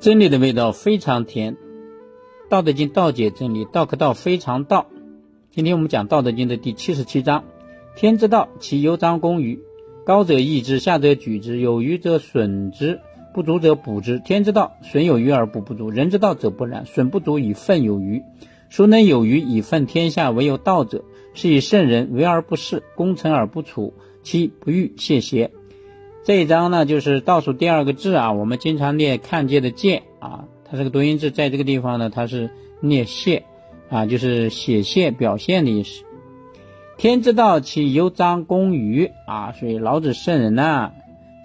真理的味道非常甜，《道德经》道解真理，道可道非常道。今天我们讲《道德经》的第七十七章：天之道，其犹张弓于高者益之，下者举之，有余则损之，不足者补之。天之道，损有余而补不足；人之道则不然，损不足以奋有余。孰能有余以奋天下？唯有道者。是以圣人为而不恃，攻成而不处，其不欲谢邪。这一章呢，就是倒数第二个字啊。我们经常念看见的见啊，它这个多音字在这个地方呢，它是念谢啊，就是写谢表现的意思。天之道，其犹张弓于啊，所以老子圣人呢，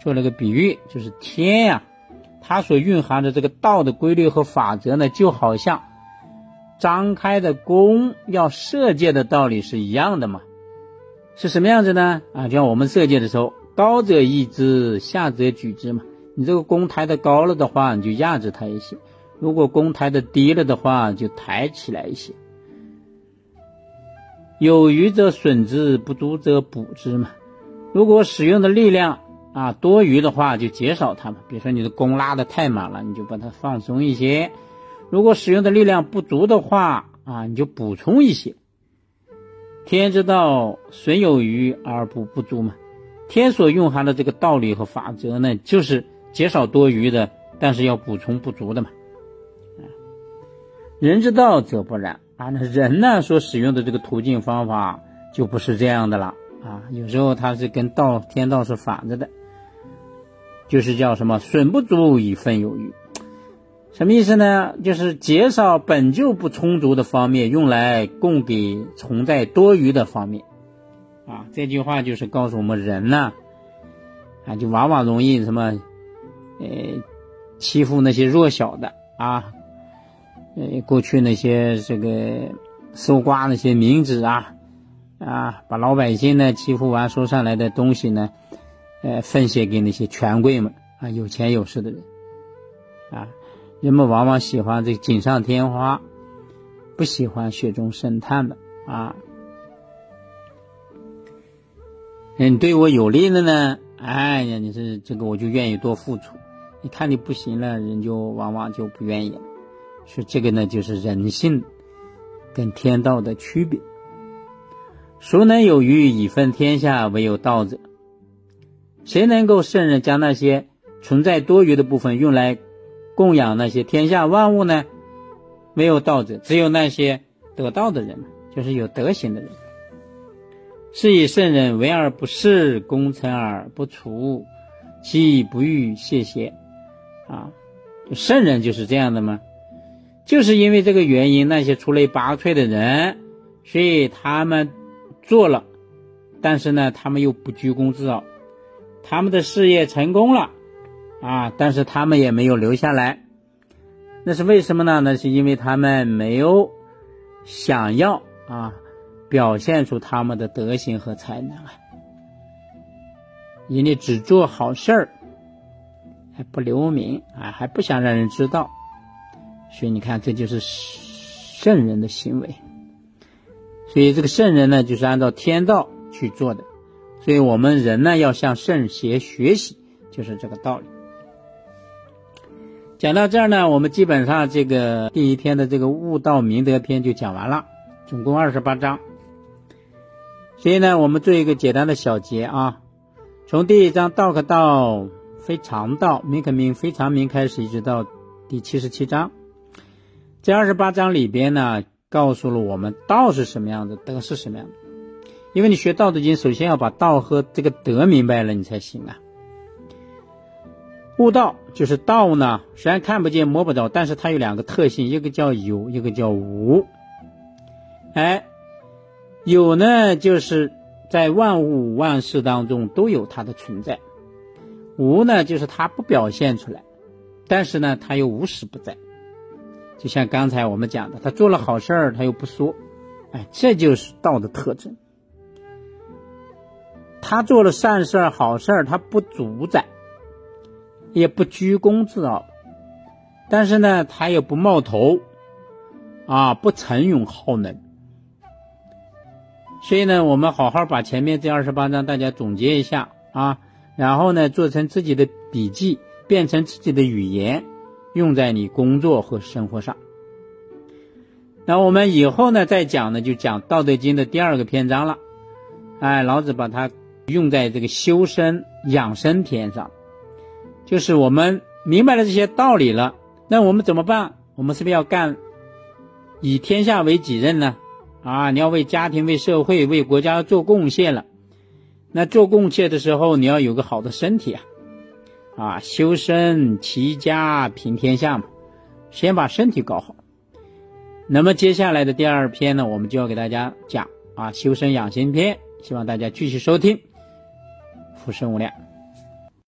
做了个比喻，就是天呀，它所蕴含的这个道的规律和法则呢，就好像张开的弓要射箭的道理是一样的嘛。是什么样子呢？啊，就像我们射箭的时候。高者抑之，下者举之嘛。你这个弓抬得高了的话，你就压制它一些；如果弓抬得低了的话，就抬起来一些。有余则损之，不足则补之嘛。如果使用的力量啊多余的话，就减少它嘛。比如说你的弓拉得太满了，你就把它放松一些；如果使用的力量不足的话啊，你就补充一些。天之道，损有余而补不足嘛。天所蕴含的这个道理和法则呢，就是减少多余的，但是要补充不足的嘛。人之道则不然啊，那人呢所使用的这个途径方法就不是这样的了啊。有时候它是跟道天道是反着的，就是叫什么损不足以奋有余，什么意思呢？就是减少本就不充足的方面，用来供给存在多余的方面。啊，这句话就是告诉我们人呢，啊，就往往容易什么，呃，欺负那些弱小的啊，呃，过去那些这个搜刮那些民脂啊，啊，把老百姓呢欺负完收上来的东西呢，呃，分献给那些权贵们啊，有钱有势的人，啊，人们往往喜欢这锦上添花，不喜欢雪中送炭的啊。人对我有利的呢？哎呀，你是这个，我就愿意多付出。你看你不行了，人就往往就不愿意了。所以这个呢，就是人性跟天道的区别。孰能有余以分天下？唯有道者。谁能够胜任将那些存在多余的部分用来供养那些天下万物呢？没有道者，只有那些得道的人，就是有德行的人。是以圣人为而不恃，功成而不处，其不欲谢邪？啊，圣人就是这样的吗？就是因为这个原因，那些出类拔萃的人，所以他们做了，但是呢，他们又不居功自傲，他们的事业成功了，啊，但是他们也没有留下来，那是为什么呢？那是因为他们没有想要啊。表现出他们的德行和才能啊！人家只做好事儿，还不留名啊，还不想让人知道，所以你看，这就是圣人的行为。所以这个圣人呢，就是按照天道去做的。所以我们人呢，要向圣贤学习，就是这个道理。讲到这儿呢，我们基本上这个第一篇的这个悟道明德篇就讲完了，总共二十八章。所以呢，我们做一个简单的小结啊，从第一章“道可道，非常道；名可名，非常名”开始，一直到第七十七章，这二十八章里边呢，告诉了我们道是什么样子，德是什么样的。因为你学《道德经》，首先要把道和这个德明白了，你才行啊。悟道就是道呢，虽然看不见摸不着，但是它有两个特性，一个叫有，一个叫无。哎。有呢，就是在万物万事当中都有它的存在；无呢，就是它不表现出来，但是呢，它又无时不在。就像刚才我们讲的，他做了好事儿，他又不说，哎，这就是道的特征。他做了善事儿、好事儿，他不主宰，也不居功自傲，但是呢，他也不冒头，啊，不逞勇好能。所以呢，我们好好把前面这二十八章大家总结一下啊，然后呢，做成自己的笔记，变成自己的语言，用在你工作和生活上。那我们以后呢，再讲呢，就讲《道德经》的第二个篇章了。哎，老子把它用在这个修身养生篇上，就是我们明白了这些道理了，那我们怎么办？我们是不是要干以天下为己任呢？啊，你要为家庭、为社会、为国家做贡献了。那做贡献的时候，你要有个好的身体啊，啊，修身齐家平天下嘛，先把身体搞好。那么接下来的第二篇呢，我们就要给大家讲啊，修身养心篇，希望大家继续收听，福生无量。